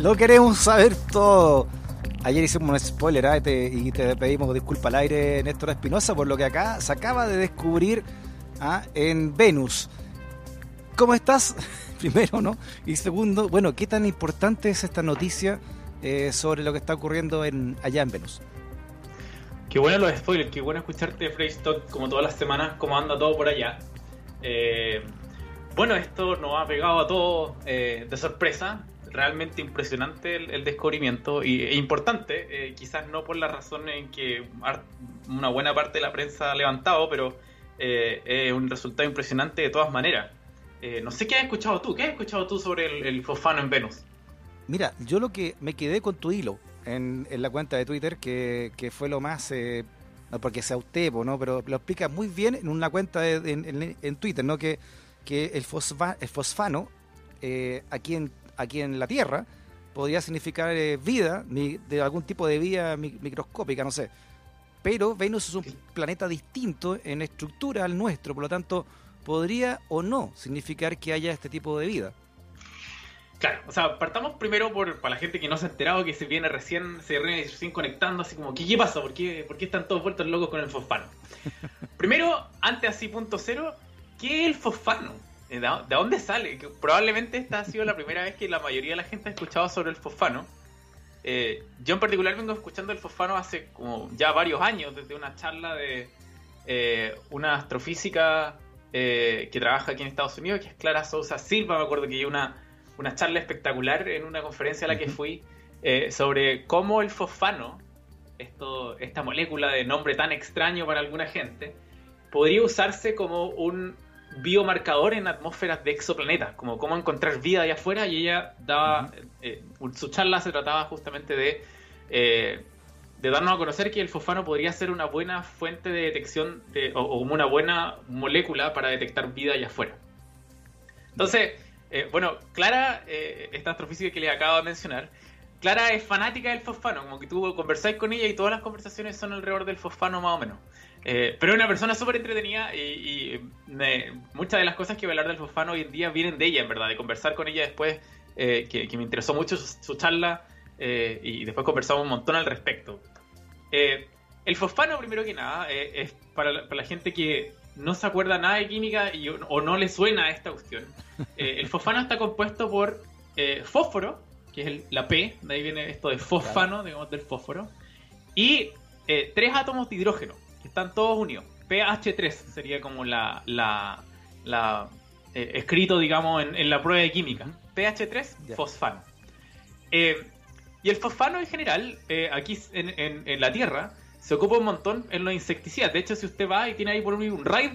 Lo queremos saber todo. Ayer hicimos un spoiler ¿ah? y, te, pedimos disculpa al aire, Néstor Espinosa, por lo que acá se acaba de descubrir ¿ah? en Venus. ¿Cómo estás? Primero, ¿no? Y segundo, bueno, ¿qué tan importante es esta noticia eh, sobre lo que está ocurriendo en, allá en Venus? Qué bueno los spoilers, qué bueno escucharte, Freystock, como todas las semanas, cómo anda todo por allá. Eh, bueno, esto nos ha pegado a todos eh, de sorpresa. Realmente impresionante el, descubrimiento y, e importante, eh, quizás no por la razón en que una buena parte de la prensa ha levantado, pero eh, es un resultado impresionante de todas maneras. no sé qué has escuchado tú, ¿qué has escuchado tú sobre el, fosfano en Venus? Mira, yo lo que me quedé con tu hilo en, la cuenta de Twitter, que, fue lo más no porque sea usted, ¿no? pero lo explica muy bien en una cuenta en, en, Twitter, ¿no? que que el, fosfano eh, aquí, en, aquí en la Tierra podría significar eh, vida, de algún tipo de vida microscópica, no sé. Pero Venus es un planeta distinto en estructura al nuestro, por lo tanto, podría o no significar que haya este tipo de vida. Claro, o sea, partamos primero por para la gente que no se ha enterado, que se viene recién, se viene recién conectando, así como, ¿qué, qué pasa? ¿Por qué, ¿Por qué están todos vueltos locos con el fosfano? primero, antes así, punto cero, ¿Qué es el fosfano? ¿De dónde sale? Probablemente esta ha sido la primera vez que la mayoría de la gente ha escuchado sobre el fosfano. Eh, yo en particular vengo escuchando el fosfano hace como ya varios años, desde una charla de eh, una astrofísica eh, que trabaja aquí en Estados Unidos, que es Clara Sousa Silva. Me acuerdo que hay una, una charla espectacular en una conferencia a la que fui sobre cómo el fosfano, esto, esta molécula de nombre tan extraño para alguna gente, podría usarse como un biomarcador en atmósferas de exoplanetas, como cómo encontrar vida allá afuera, y ella daba, eh, su charla se trataba justamente de, eh, de darnos a conocer que el fosfano podría ser una buena fuente de detección o, como una buena molécula para detectar vida allá afuera. Entonces, eh, bueno, Clara, esta astrofísica que les acabo de mencionar, Clara es fanática del fosfano, como que tú conversáis con ella y todas las conversaciones son alrededor del fosfano más o menos. Eh, pero es una persona súper entretenida y, muchas de las cosas que voy a hablar del fosfano hoy en día vienen de ella, en verdad, de conversar con ella después, eh, que, me interesó mucho su, charla eh, y después conversamos un montón al respecto. el fosfano, primero que nada, es para la, gente que no se acuerda nada de química y, o no le suena a esta cuestión. el fosfano está compuesto por fósforo, que es la P, de ahí viene esto de fosfano, digamos, del fósforo, y tres átomos de hidrógeno están todos unidos. PH3 sería como la, la, eh, escrito, digamos, en, la prueba de química. PH3, fosfano. Eh, y el fosfano en general, eh, aquí en, la Tierra, se ocupa un montón en los insecticidas. De hecho, si usted va y tiene ahí por un, un raid,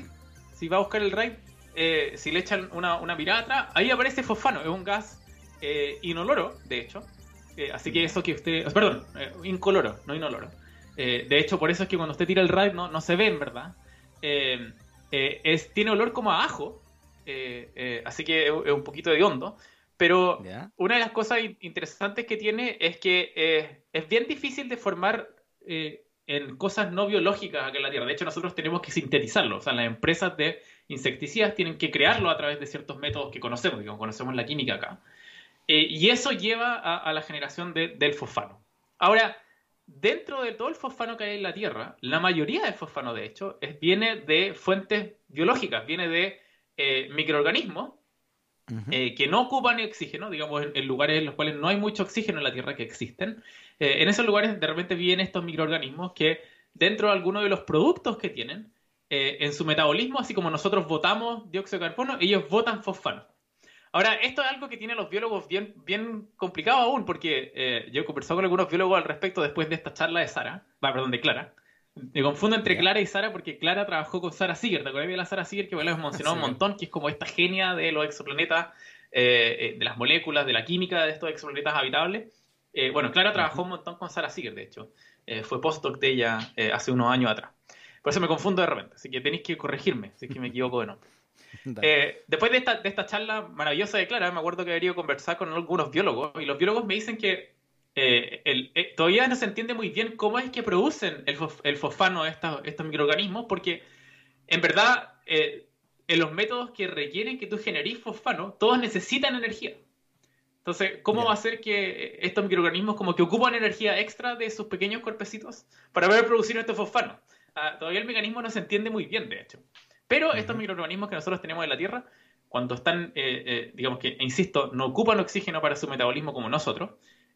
si va a buscar el raid, si le echan una, una mirada atrás, ahí aparece fosfano. Es un gas inoloro, de hecho. así que eso que usted... Perdón, incoloro, no inoloro. Eh, de hecho, por eso es que cuando usted tira el raid no, no se ven, ¿verdad? Eh, eh, es, tiene olor como a ajo, así que es, un poquito de hondo. Pero una de las cosas interesantes que tiene es que es bien difícil de formar en cosas no biológicas acá en la Tierra. De hecho, nosotros tenemos que sintetizarlo. O sea, las empresas de insecticidas tienen que crearlo a través de ciertos métodos que conocemos, que conocemos la química acá. y eso lleva a, la generación del fosfano. Ahora, dentro de todo el fosfano que hay en la Tierra, la mayoría del fosfano, de hecho, es, viene de fuentes biológicas, viene de eh, microorganismos eh, que no ocupan oxígeno, digamos, en, lugares en los cuales no hay mucho oxígeno en la Tierra que existen. Eh, en esos lugares de repente vienen estos microorganismos que dentro de algunos de los productos que tienen, en su metabolismo, así como nosotros botamos dióxido de carbono, ellos botan fosfano. Ahora, esto es algo que tiene a los biólogos bien, bien complicado aún, porque eh, yo he conversado con algunos biólogos al respecto después de esta charla de Sara, perdón, de Clara. Me confundo entre Clara y Sara porque Clara trabajó con Sara Seeger, ¿te acuerdas de la Sara Seeger que hemos mencionado un montón, que es como esta genia de los exoplanetas de las moléculas, de la química de estos exoplanetas habitables. bueno, Clara trabajó un montón con Sarah Seeger, de hecho. fue postdoc de ella hace unos años atrás. Por eso me confundo de repente, así que tenéis que corregirme si es que me equivoco de nombre. Eh, después de esta, de esta charla maravillosa de Clara, me acuerdo que he querido conversar con algunos biólogos y los biólogos me dicen que eh, eh, todavía no se entiende muy bien cómo es que producen el, fosfano estos, estos microorganismos, porque en verdad en los métodos que requieren que tú generes fosfano, todos necesitan energía. Entonces, ¿cómo va a ser que estos microorganismos como que ocupan energía extra de sus pequeños cuerpecitos para poder producir este fosfano? Ah, todavía el mecanismo no se entiende muy bien, de hecho. Pero estos microorganismos que nosotros tenemos en la Tierra, cuando están, eh, eh, digamos que, insisto, no ocupan oxígeno para su metabolismo como nosotros,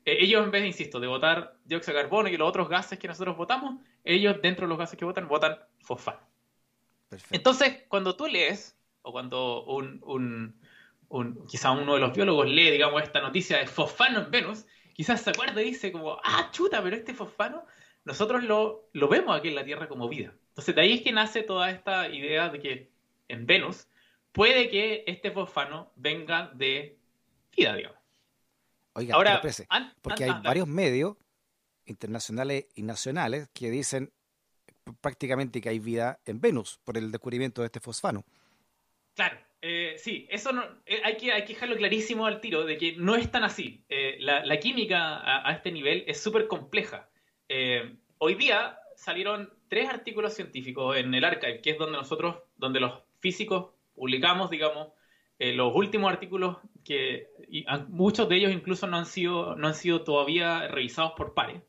eh, ellos en vez, insisto, de botar dióxido de carbono y los otros gases que nosotros botamos, ellos dentro de los gases que botan, botan fosfano. Entonces, cuando tú lees, o cuando un, quizá uno de los biólogos lee, digamos, esta noticia de fosfano en Venus, quizás se acuerda y dice como, ah, chuta, pero este fosfano, nosotros lo, lo vemos aquí en la Tierra como vida. Entonces, de ahí es que nace toda esta idea de que en Venus puede que este fosfano venga de vida, digamos. Oiga, Ahora, porque hay varios medios internacionales y nacionales que dicen prácticamente que hay vida en Venus por el descubrimiento de este fosfano. Claro, eh, sí, eso no, eh, hay, que, hay que dejarlo clarísimo al tiro de que no es tan así. Eh, la, química a, este nivel es súper compleja. hoy día salieron tres artículos científicos en el archive, que es donde nosotros, donde los físicos publicamos, digamos, eh, los últimos artículos que muchos de ellos incluso no han sido, no han sido todavía revisados por pares.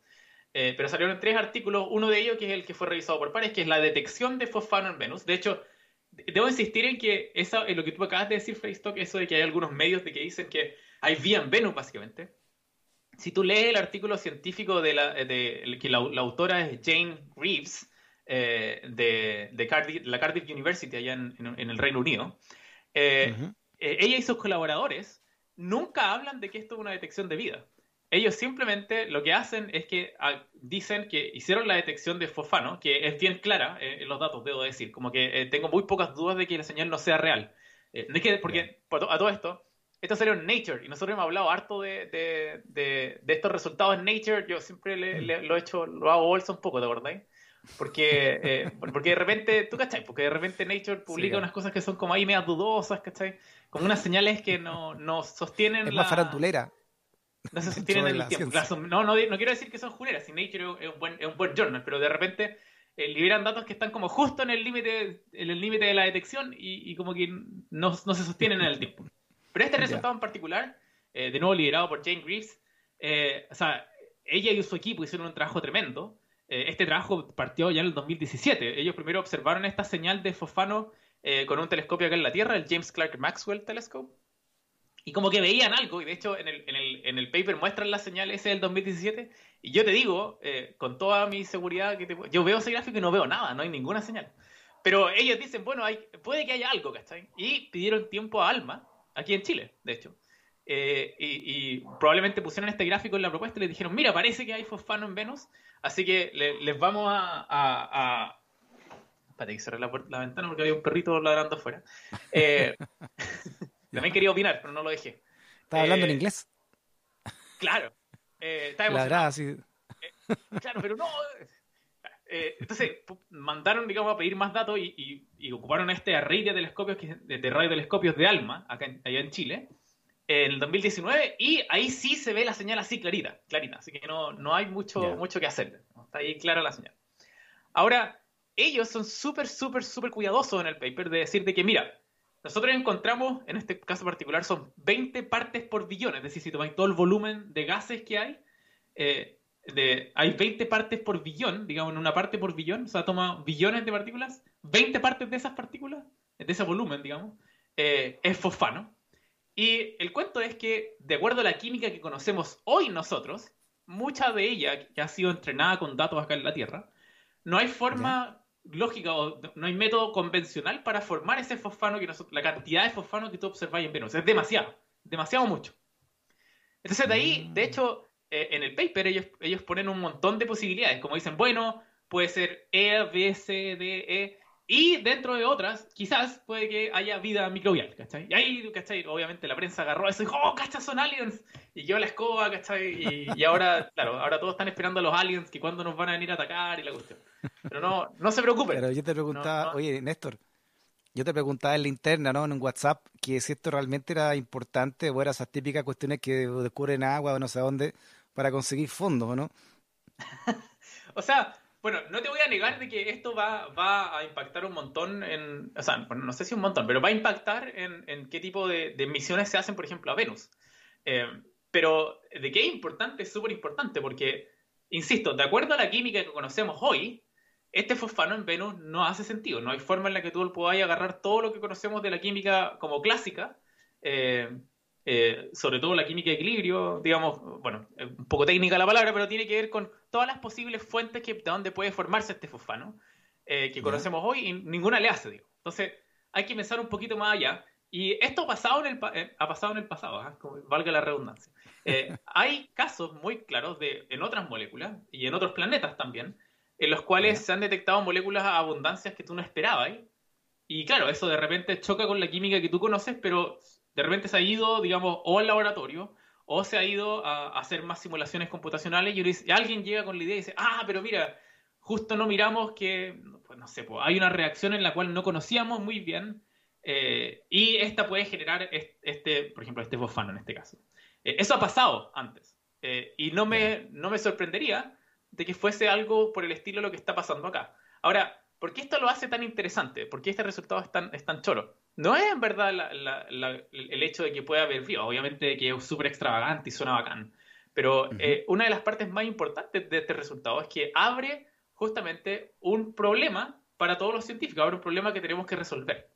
Eh, pero salieron tres artículos, uno de ellos que es el que fue revisado por pares, que es la detección de fosfano en Venus. De hecho, debo insistir en que eso, en lo que tú acabas de decir, Facebook, eso de que hay algunos medios de que dicen que hay vida en Venus, básicamente si tú lees el artículo científico de la, de, que la, autora es Jane Reeves, eh, de, Cardiff, la Cardiff University allá en, el Reino Unido, eh, eh, ella y sus colaboradores nunca hablan de que esto es una detección de vida. Ellos simplemente lo que hacen es que ah, dicen que hicieron la detección de fosfano, que es bien clara en los datos, debo decir, como que tengo muy pocas dudas de que la señal no sea real. es que, porque a todo esto, esto salió en Nature y nosotros hemos hablado harto de, de, de, estos resultados en Nature. Yo siempre le, lo he hecho, lo hago bolsa un poco, ¿de verdad? Porque, eh, porque de repente, ¿tú cachai? Porque de repente Nature publica unas cosas que son como ahí medias dudosas, ¿cachai? Como unas señales que no, no sostienen. Es la... más farandulera. No se sostienen en el tiempo. no, no, no, quiero decir que son juleras, si Nature es un buen, es un buen journal, pero de repente eh, liberan datos que están como justo en el límite en el límite de la detección y, y como que no, no se sostienen en el tiempo. Pero este resultado en particular, eh, de nuevo liderado por Jane Greaves, eh, o sea, ella y su equipo hicieron un trabajo tremendo. Eh, este trabajo partió ya en el 2017. Ellos primero observaron esta señal de fosfano con un telescopio acá en la Tierra, el James Clark Maxwell Telescope. Y como que veían algo, y de hecho en el, en el, en el paper muestran la señal ese del 2017. Y yo te digo, con toda mi seguridad, que yo veo ese gráfico y no veo nada, no hay ninguna señal. Pero ellos dicen, bueno, hay, puede que haya algo, ¿cachai? Y pidieron tiempo a Alma, aquí en Chile, de hecho. Eh, y, probablemente pusieron este gráfico en la propuesta y les dijeron, mira, parece que hay fosfano en Venus, así que les vamos a... a, Espérate que cerré la, ventana porque había un perrito ladrando afuera. Eh, también quería opinar, pero no lo dejé. ¿Estaba hablando en eh, inglés? Claro. Eh, así. claro, pero no... Eh, entonces, mandaron, digamos, a pedir más datos y, ocuparon este array de telescopios, de, de radiotelescopios de ALMA, acá allá en Chile, en el 2019, y ahí sí se ve la señal así clarita, clarita, así que no, no hay mucho, mucho que hacer, está ahí clara la señal. Ahora, ellos son súper, súper, súper cuidadosos en el paper de decir de que, mira, nosotros encontramos, en este caso particular, son 20 partes por billón, es decir, si tomáis todo el volumen de gases que hay, eh, hay 20 partes por billón, digamos, en una parte por billón, o sea, toma billones de partículas, 20 partes de esas partículas, de ese volumen, digamos, eh, es fosfano. Y el cuento es que, de acuerdo a la química que conocemos hoy nosotros, mucha de ella, que ha sido entrenada con datos acá en la Tierra, no hay forma lógica o no hay método convencional para formar ese fosfano que nosotros, la cantidad de fosfano que tú observáis en Venus. Es demasiado, demasiado mucho. Entonces de ahí, de mm. hecho, eh, en el paper ellos, ellos ponen un montón de posibilidades, como dicen, bueno, puede ser E, B, C, D, E, y dentro de otras, quizás puede que haya vida microbial, ¿cachai? Y ahí, ¿cachai? Obviamente la prensa agarró eso y dijo, oh, ¿cachai? Son aliens. Y yo la escoba, ¿cachai? Y, ahora, claro, ahora todos están esperando a los aliens que cuando nos van a venir a atacar y la cuestión. Pero no, no se preocupen. Pero yo te preguntaba, oye, Néstor, yo te preguntaba en la interna, ¿no? En un WhatsApp, que si esto realmente era importante o eran esas típicas cuestiones que descubren agua o no sé dónde para conseguir fondos, ¿no? o sea, bueno, no te voy a negar de que esto va, va a impactar un montón en, o sea, no sé si un montón, pero va a impactar en, en qué tipo de, de, misiones se hacen, por ejemplo, a Venus. Eh, pero de qué es importante, es súper importante, porque, insisto, de acuerdo a la química que conocemos hoy, este fosfano en Venus no hace sentido. No hay forma en la que tú podáis agarrar todo lo que conocemos de la química como clásica eh, eh, sobre todo la química de equilibrio, digamos, bueno, un poco técnica la palabra, pero tiene que ver con todas las posibles fuentes que, de donde puede formarse este fosfano, eh, que conocemos hoy y ninguna le hace, digo. Entonces, hay que pensar un poquito más allá. Y esto ha pasado en el, eh, ha pasado en el pasado, ¿ah? valga la redundancia. hay casos muy claros de, en otras moléculas y en otros planetas también, en los cuales se han detectado moléculas a abundancias que tú no esperabas. Y claro, eso de repente choca con la química que tú conoces, pero de repente se ha ido, digamos, o al laboratorio, o se ha ido a, hacer más simulaciones computacionales y, alguien llega con la idea y dice, ah, pero mira, justo no miramos que, pues no sé, pues, hay una reacción en la cual no conocíamos muy bien eh, y esta puede generar este, por ejemplo, este fosfano en este caso. Eh, eso ha pasado antes eh, y no me, no me sorprendería de que fuese algo por el estilo lo que está pasando acá. Ahora, ¿por qué esto lo hace tan interesante? ¿Por qué este resultado es tan, es tan choro? No es en verdad el hecho de que pueda haber frío, obviamente que es súper extravagante y suena bacán, pero eh, una de las partes más importantes de este resultado es que abre justamente un problema para todos los científicos, abre un problema que tenemos que resolver.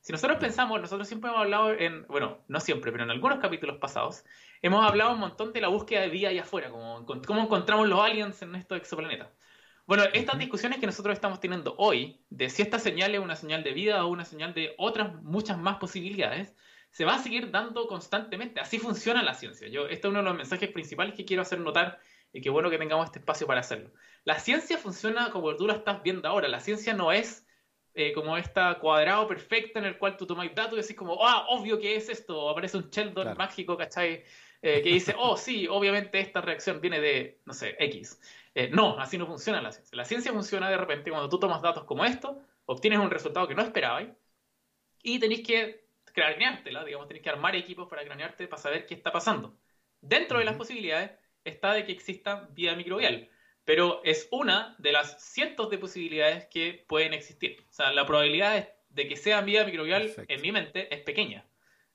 Si nosotros pensamos, nosotros siempre hemos hablado en, bueno, no siempre, pero en algunos capítulos pasados, hemos hablado un montón de la búsqueda de vida allá afuera, como cómo encontramos los aliens en estos exoplanetas. Bueno, estas discusiones que nosotros estamos teniendo hoy, de si esta señal es una señal de vida o una señal de otras muchas más posibilidades, se va a seguir dando constantemente. Así funciona la ciencia. Yo, este es uno de los mensajes principales que quiero hacer notar y qué bueno que tengamos este espacio para hacerlo. La ciencia funciona como tú la estás viendo ahora. La ciencia no es eh, como este cuadrado perfecto en el cual tú tomas datos y decís como, ah, obvio que es esto, aparece un Sheldon mágico, ¿cachai? Eh, que dice, oh, sí, obviamente esta reacción viene de, no sé, X. Eh, no, así no funciona la ciencia. La ciencia funciona de repente cuando tú tomas datos como esto, obtienes un resultado que no esperabas y tenéis que craneártela, digamos, tenéis que armar equipos para cranearte para saber qué está pasando. Dentro de las posibilidades está de que exista vida microbial, pero es una de las cientos de posibilidades que pueden existir. O sea, la probabilidad de que sea vida microbial en mi mente es pequeña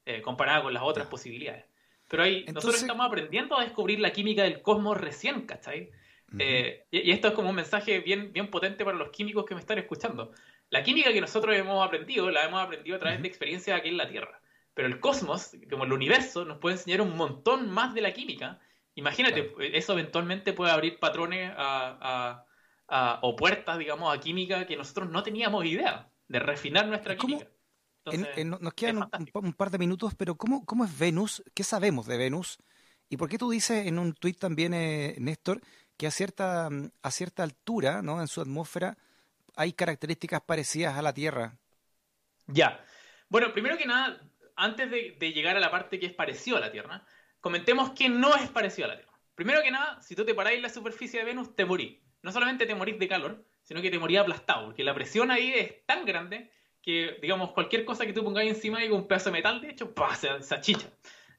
eh, comparada con las otras posibilidades. Pero ahí nosotros estamos aprendiendo a descubrir la química del cosmos recién, ¿cachai? Eh, y, esto es como un mensaje bien, bien potente para los químicos que me están escuchando. La química que nosotros hemos aprendido, la hemos aprendido a través de experiencias aquí en la Tierra. Pero el cosmos, como el universo, nos puede enseñar un montón más de la química. Imagínate, eso eventualmente puede abrir patrones o puertas, digamos, a química que nosotros no teníamos idea de refinar nuestra química. Nos quedan un, par de minutos, pero ¿cómo, ¿cómo es Venus? ¿Qué sabemos de Venus? ¿Y por qué tú dices en un tuit también, eh, Néstor, que a cierta, a cierta altura, ¿no? En su atmósfera hay características parecidas a la Tierra. Ya. Bueno, primero que nada, antes de, llegar a la parte que es parecido a la Tierra, comentemos que no es parecido a la Tierra. Primero que nada, si tú te parás en la superficie de Venus, te morís. No solamente te morís de calor, sino que te morís aplastado, porque la presión ahí es tan grande que, digamos, cualquier cosa que tú pongáis encima y con un pedazo de metal, de hecho, se, se achicha,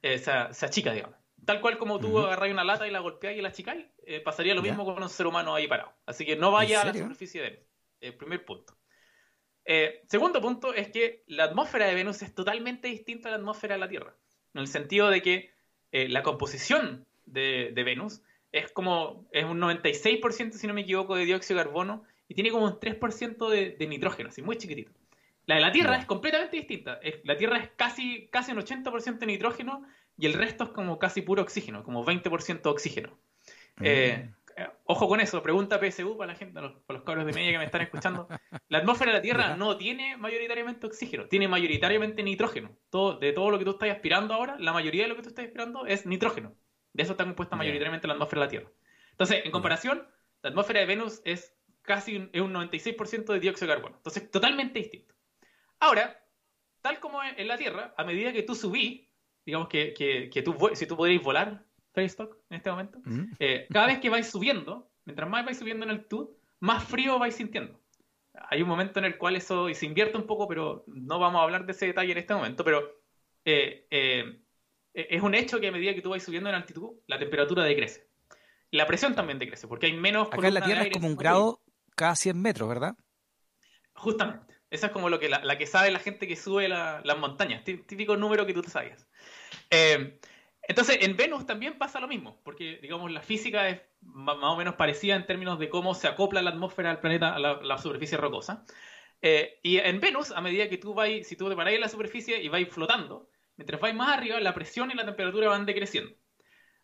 eh, se, se achica, digamos. Tal cual como tú agarras una lata y la golpeas y la achicáis, eh, pasaría lo mismo con un ser humano ahí parado. Así que no vaya a la superficie de Venus. El primer punto. Eh, segundo punto es que la atmósfera de Venus es totalmente distinta a la atmósfera de la Tierra. En el sentido de que eh, la composición de, Venus es como es un 96%, si no me equivoco, de dióxido de carbono y tiene como un 3% de, nitrógeno, así muy chiquitito. La de la Tierra es completamente distinta. la Tierra es casi, casi un 80% de nitrógeno y el resto es como casi puro oxígeno, como 20% oxígeno. Mm. Eh, ojo con eso, pregunta PSU para la gente, para los, cabros de media que me están escuchando. La atmósfera de la Tierra no tiene mayoritariamente oxígeno, tiene mayoritariamente nitrógeno. Todo, de todo lo que tú estás aspirando ahora, la mayoría de lo que tú estás aspirando es nitrógeno. De eso está compuesta mayoritariamente la atmósfera de la Tierra. Entonces, en comparación, la atmósfera de Venus es casi un, es un 96% de dióxido de carbono. Entonces, totalmente distinto. Ahora, tal como en la Tierra, a medida que tú subís, digamos que, que, tú, si tú podrías volar, Facebook, en este momento, eh, cada vez que vais subiendo, mientras más vais subiendo en altitud, más frío vais sintiendo. Hay un momento en el cual eso se invierte un poco, pero no vamos a hablar de ese detalle en este momento, pero eh, eh, es un hecho que a medida que tú vas subiendo en altitud, la temperatura decrece. La presión también decrece, porque hay menos... Acá en la Tierra es como un grado cada 100 metros, ¿verdad? Justamente. Esa es como lo que la, que sabe la gente que sube las montañas. Típico número que tú te sabías. Eh, entonces, en Venus también pasa lo mismo, porque, digamos, la física es más o menos parecida en términos de cómo se acopla la atmósfera al planeta a la, superficie rocosa. Eh, y en Venus, a medida que tú vas, si tú te paráis en la superficie y vais flotando, mientras vais más arriba, la presión y la temperatura van decreciendo.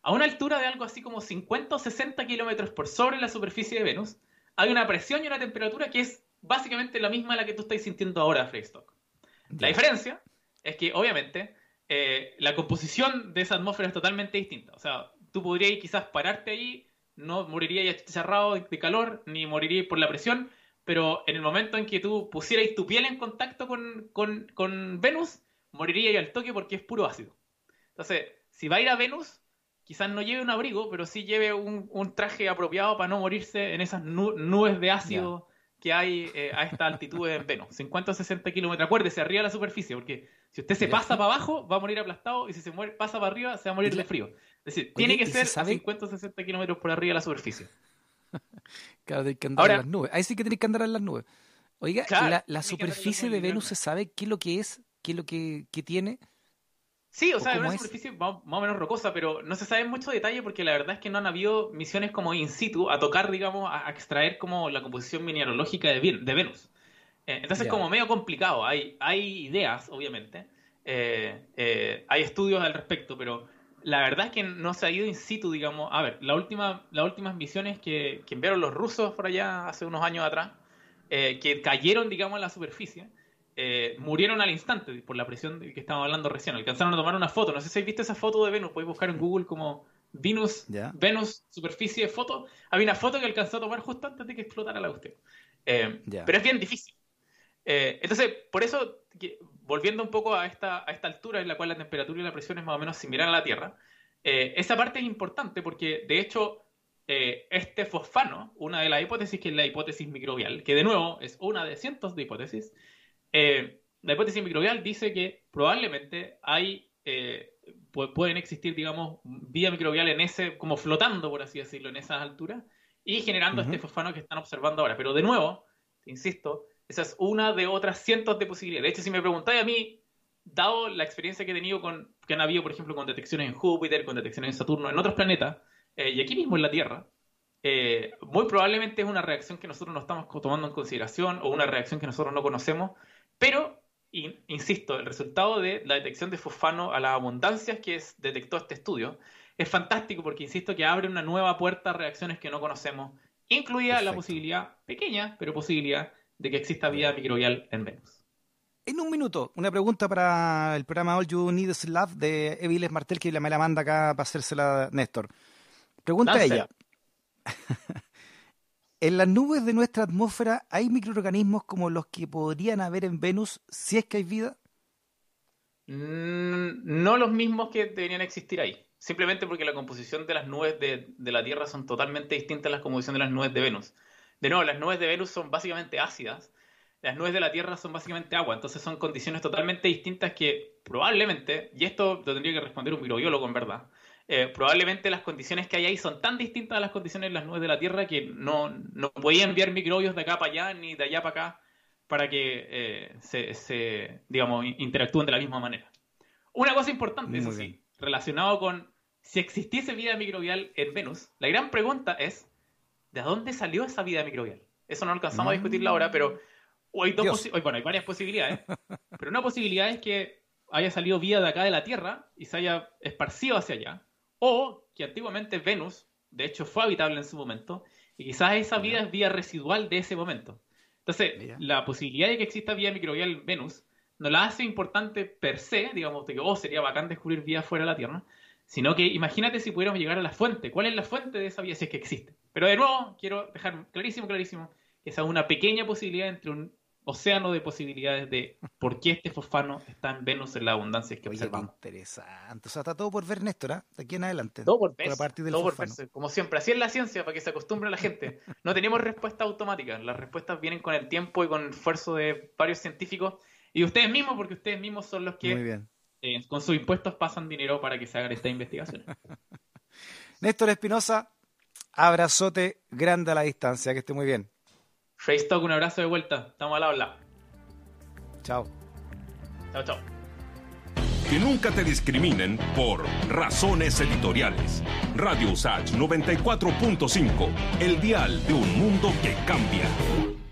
A una altura de algo así como 50 o 60 kilómetros por sobre la superficie de Venus, hay una presión y una temperatura que es básicamente la misma a la que tú estás sintiendo ahora, Freystock. La diferencia es que, obviamente, eh, la composición de esa atmósfera es totalmente distinta. O sea, tú podrías quizás pararte ahí, no morirías achicharrado de calor, ni morirías por la presión, pero en el momento en que tú pusieras tu piel en contacto con, con, Venus, morirías al toque porque es puro ácido. Entonces, si va a ir a Venus, quizás no lleve un abrigo, pero sí lleve un, traje apropiado para no morirse en esas nubes de ácido que hay eh, a esta altitud en Venus, 50 o 60 kilómetros. Acuérdese, arriba de la superficie, porque si usted se pasa para abajo, va a morir aplastado, y si se muere, pasa para arriba, se va a morir de frío. Es decir, tiene que ser 50 o 60 kilómetros por arriba de la superficie. claro, hay que andar en las nubes. Ahí sí que tiene que andar en las nubes. Oiga, la, superficie de Venus se sabe qué es lo que es, qué es lo que, que tiene. Sí, o sea, es una superficie más, o menos rocosa, pero no se sabe mucho detalle porque la verdad es que no han habido misiones como in situ a tocar, digamos, a, extraer como la composición mineralógica de, de Venus. Eh, entonces es como medio complicado. Hay, hay ideas, obviamente. Eh, eh, hay estudios al respecto, pero la verdad es que no se ha ido in situ, digamos. A ver, la última, las últimas misiones que, que enviaron los rusos por allá hace unos años atrás, que cayeron, digamos, en la superficie eh, murieron al instante por la presión de que estábamos hablando recién. Alcanzaron a tomar una foto. No sé si habéis visto esa foto de Venus. Podéis buscar en Google como Venus, Venus superficie foto. Había una foto que alcanzó a tomar justo antes de que explotara la cuestión. Eh, pero es bien difícil. Eh, entonces, por eso, volviendo un poco a esta, a esta altura en la cual la temperatura y la presión es más o menos similar a la Tierra, esa parte es importante porque, de hecho, este fosfano, una de las hipótesis que es la hipótesis microbial, que de nuevo es una de cientos de hipótesis, eh, la hipótesis microbial dice que probablemente hay, eh, pueden existir, digamos, vida microbial en ese, como flotando, por así decirlo, en esas alturas y generando este fosfano que están observando ahora. Pero de nuevo, insisto, esa es una de otras cientos de posibilidades. De hecho, si me preguntáis a mí, dado la experiencia que he tenido con, que han habido, por ejemplo, con detecciones en Júpiter, con detecciones en Saturno, en otros planetas, eh, y aquí mismo en la Tierra, muy probablemente es una reacción que nosotros no estamos tomando en consideración o una reacción que nosotros no conocemos, pero, insisto, el resultado de la detección de fosfano a las abundancias que es, detectó este estudio es fantástico porque, insisto, que abre una nueva puerta a reacciones que no conocemos, incluida la posibilidad, pequeña, pero posibilidad, de que exista vida microbial en Venus. En un minuto, una pregunta para el programa All You Need is Love de Eviles Martel, que me la manda acá para hacérsela Néstor. Pregunta a ella. En las nubes de nuestra atmósfera hay microorganismos como los que podrían haber en Venus si es que hay vida. Mm, no los mismos que deberían existir ahí. Simplemente porque la composición de las nubes de, la Tierra son totalmente distintas a la composición de las nubes de Venus. De nuevo, las nubes de Venus son básicamente ácidas. Las nubes de la Tierra son básicamente agua. Entonces son condiciones totalmente distintas que probablemente, y esto lo tendría que responder un microbiólogo en verdad, eh, probablemente las condiciones que hay ahí son tan distintas a las condiciones de las nubes de la Tierra que no, no podía enviar microbios de acá para allá ni de allá para acá para que eh, se, digamos, interactúen de la misma manera. Una cosa importante, eso sí, relacionado con si existiese vida microbial en Venus, la gran pregunta es, ¿de dónde salió esa vida microbial? Eso no alcanzamos a discutirlo ahora, pero hay, dos bueno, hay varias posibilidades, pero una posibilidad es que haya salido vida de acá de la Tierra y se haya esparcido hacia allá. O que antiguamente Venus, de hecho, fue habitable en su momento, y quizás esa vida es vida residual de ese momento. Entonces, la posibilidad de que exista vida microbial en Venus no la hace importante per se, digamos, de que oh, sería bacán descubrir vida fuera de la Tierra, sino que imagínate si pudiéramos llegar a la fuente. ¿Cuál es la fuente de esa vida si es que existe? Pero de nuevo, quiero dejar clarísimo, clarísimo, esa es una pequeña posibilidad entre un océano de posibilidades de por qué este fosfano está en Venus en la abundancia que Oye, observamos. qué interesante. O sea, está todo por ver, Néstor, ¿ah? de aquí en adelante. Todo por del todo por verse. Como siempre, así es la ciencia, para que se acostumbre la gente. No tenemos respuesta automática, las respuestas vienen con el tiempo y con el esfuerzo de varios científicos y de ustedes mismos, porque ustedes mismos son los Muy que bien. eh, con sus impuestos pasan dinero para que se hagan estas investigaciones. Néstor Espinosa, abrazote grande a la distancia, que esté muy bien. Stock, un abrazo de vuelta, estamos al habla. Chao. Chao, chao. Que nunca te discriminen por razones editoriales. Radio Usage 94.5, el dial de un mundo que cambia.